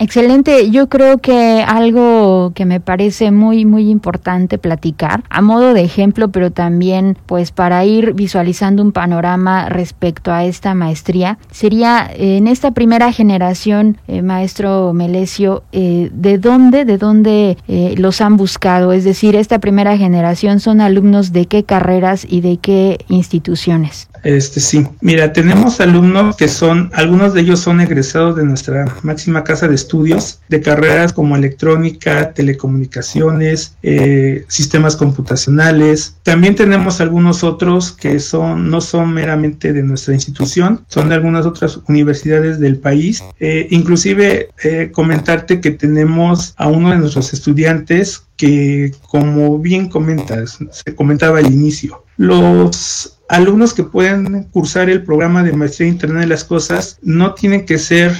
Excelente, yo creo que algo que me parece muy muy importante platicar a modo de ejemplo, pero también pues para ir visualizando un panorama respecto a esta maestría, sería en esta primera generación, eh, maestro Melesio, eh, ¿de dónde, de dónde eh, los han buscado? Es decir, esta primera generación son alumnos de qué carreras y de qué instituciones. Este sí, mira, tenemos alumnos que son, algunos de ellos son egresados de nuestra máxima casa de estudios, de carreras como electrónica, telecomunicaciones, eh, sistemas computacionales. También tenemos algunos otros que son, no son meramente de nuestra institución, son de algunas otras universidades del país. Eh, inclusive eh, comentarte que tenemos a uno de nuestros estudiantes que, como bien comentas, se comentaba al inicio, los alumnos que pueden cursar el programa de maestría Internet de las Cosas no tienen que ser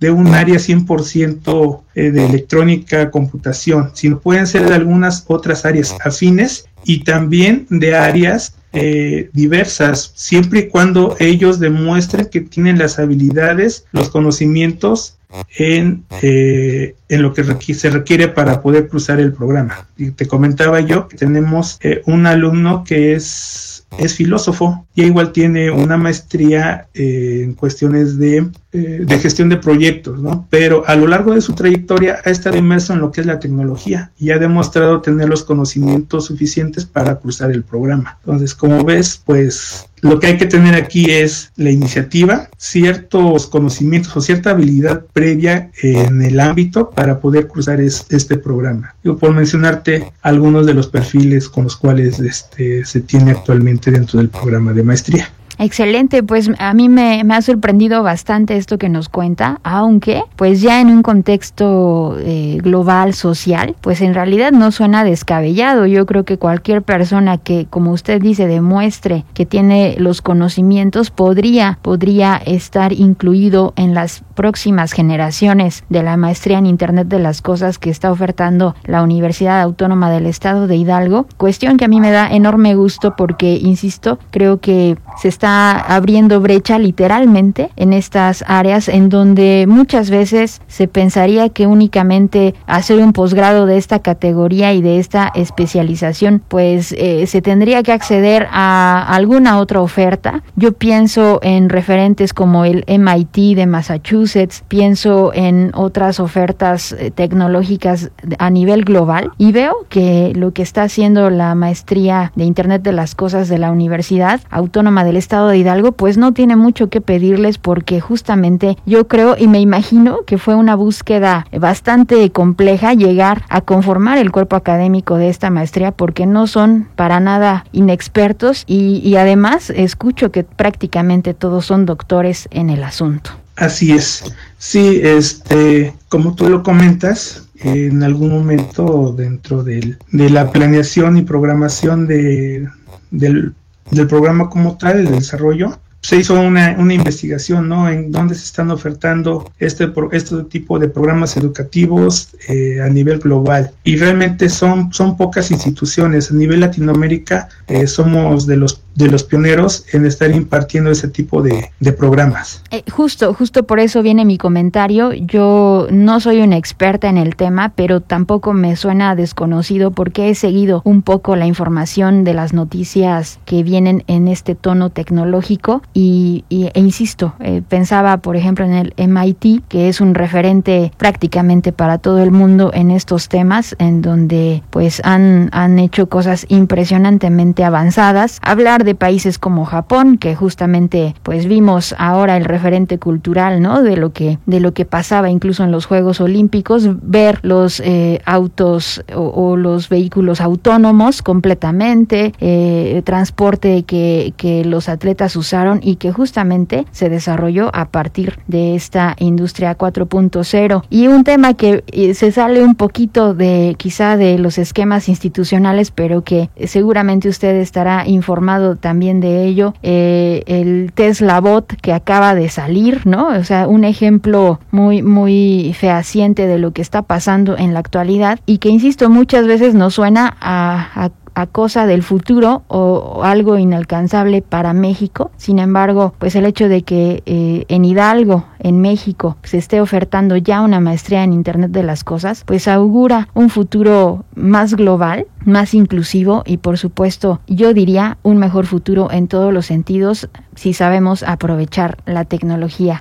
de un área 100% eh, de electrónica, computación, sino pueden ser de algunas otras áreas afines y también de áreas eh, diversas, siempre y cuando ellos demuestren que tienen las habilidades, los conocimientos en, eh, en lo que se requiere para poder cruzar el programa. Y te comentaba yo que tenemos un alumno que es es filósofo y igual tiene una maestría eh, en cuestiones de, de, gestión de proyectos, ¿no? Pero a lo largo de su trayectoria ha estado inmerso en lo que es la tecnología y ha demostrado tener los conocimientos suficientes para cruzar el programa. Entonces, como ves, pues lo que hay que tener aquí es la iniciativa, ciertos conocimientos o cierta habilidad previa en el ámbito para poder cruzar este programa. Yo por mencionarte algunos de los perfiles con los cuales este, se tiene actualmente dentro del programa de maestría. Excelente, pues a mí me, ha sorprendido bastante esto que nos cuenta, aunque pues ya en un contexto eh, global, social, pues en realidad no suena descabellado. Yo creo que cualquier persona que, como usted dice, demuestre que tiene los conocimientos, podría, podría estar incluido en las próximas generaciones de la maestría en Internet de las Cosas que está ofertando la Universidad Autónoma del Estado de Hidalgo. Cuestión que a mí me da enorme gusto porque, insisto, creo que se está abriendo brecha literalmente en estas áreas en donde muchas veces se pensaría que únicamente hacer un posgrado de esta categoría y de esta especialización pues eh, se tendría que acceder a alguna otra oferta. Yo pienso en referentes como el MIT de Massachusetts, pienso en otras ofertas eh, tecnológicas a nivel global y veo que lo que está haciendo la maestría de Internet de las Cosas de la Universidad Autónoma del Estado de Hidalgo, pues no tiene mucho que pedirles porque justamente yo creo y me imagino que fue una búsqueda bastante compleja llegar a conformar el cuerpo académico de esta maestría porque no son para nada inexpertos y, además escucho que prácticamente todos son doctores en el asunto. Así es. Sí, este, como tú lo comentas, en algún momento dentro de la planeación y programación de, del del programa como tal, el desarrollo, se hizo una, una, investigación, ¿no? En dónde se están ofertando este, este tipo de programas educativos eh, a nivel global. Y realmente son, son pocas instituciones. A nivel Latinoamérica eh, somos de los de los pioneros en estar impartiendo ese tipo de, de programas. Eh, justo, justo por eso viene mi comentario. Yo no soy una experta en el tema, pero tampoco me suena desconocido porque he seguido un poco la información de las noticias que vienen en este tono tecnológico y, e insisto, eh, pensaba por ejemplo en el MIT, que es un referente prácticamente para todo el mundo en estos temas, en donde pues han, han hecho cosas impresionantemente avanzadas. Hablar de países como Japón, que justamente pues vimos ahora el referente cultural, ¿no? De lo que de lo que pasaba incluso en los Juegos Olímpicos, ver los eh, autos o, los vehículos autónomos completamente, eh, transporte que, que los atletas usaron y que justamente se desarrolló a partir de esta industria 4.0 y un tema que eh, se sale un poquito de quizá de los esquemas institucionales, pero que seguramente usted estará informado también de ello, eh, el Tesla Bot que acaba de salir, ¿no? O sea, un ejemplo muy, muy fehaciente de lo que está pasando en la actualidad y que, insisto, muchas veces nos suena a a cosa del futuro o, algo inalcanzable para México. Sin embargo, pues el hecho de que eh, en Hidalgo, en México, se esté ofertando ya una maestría en Internet de las Cosas, pues augura un futuro más global, más inclusivo y por supuesto yo diría un mejor futuro en todos los sentidos si sabemos aprovechar la tecnología.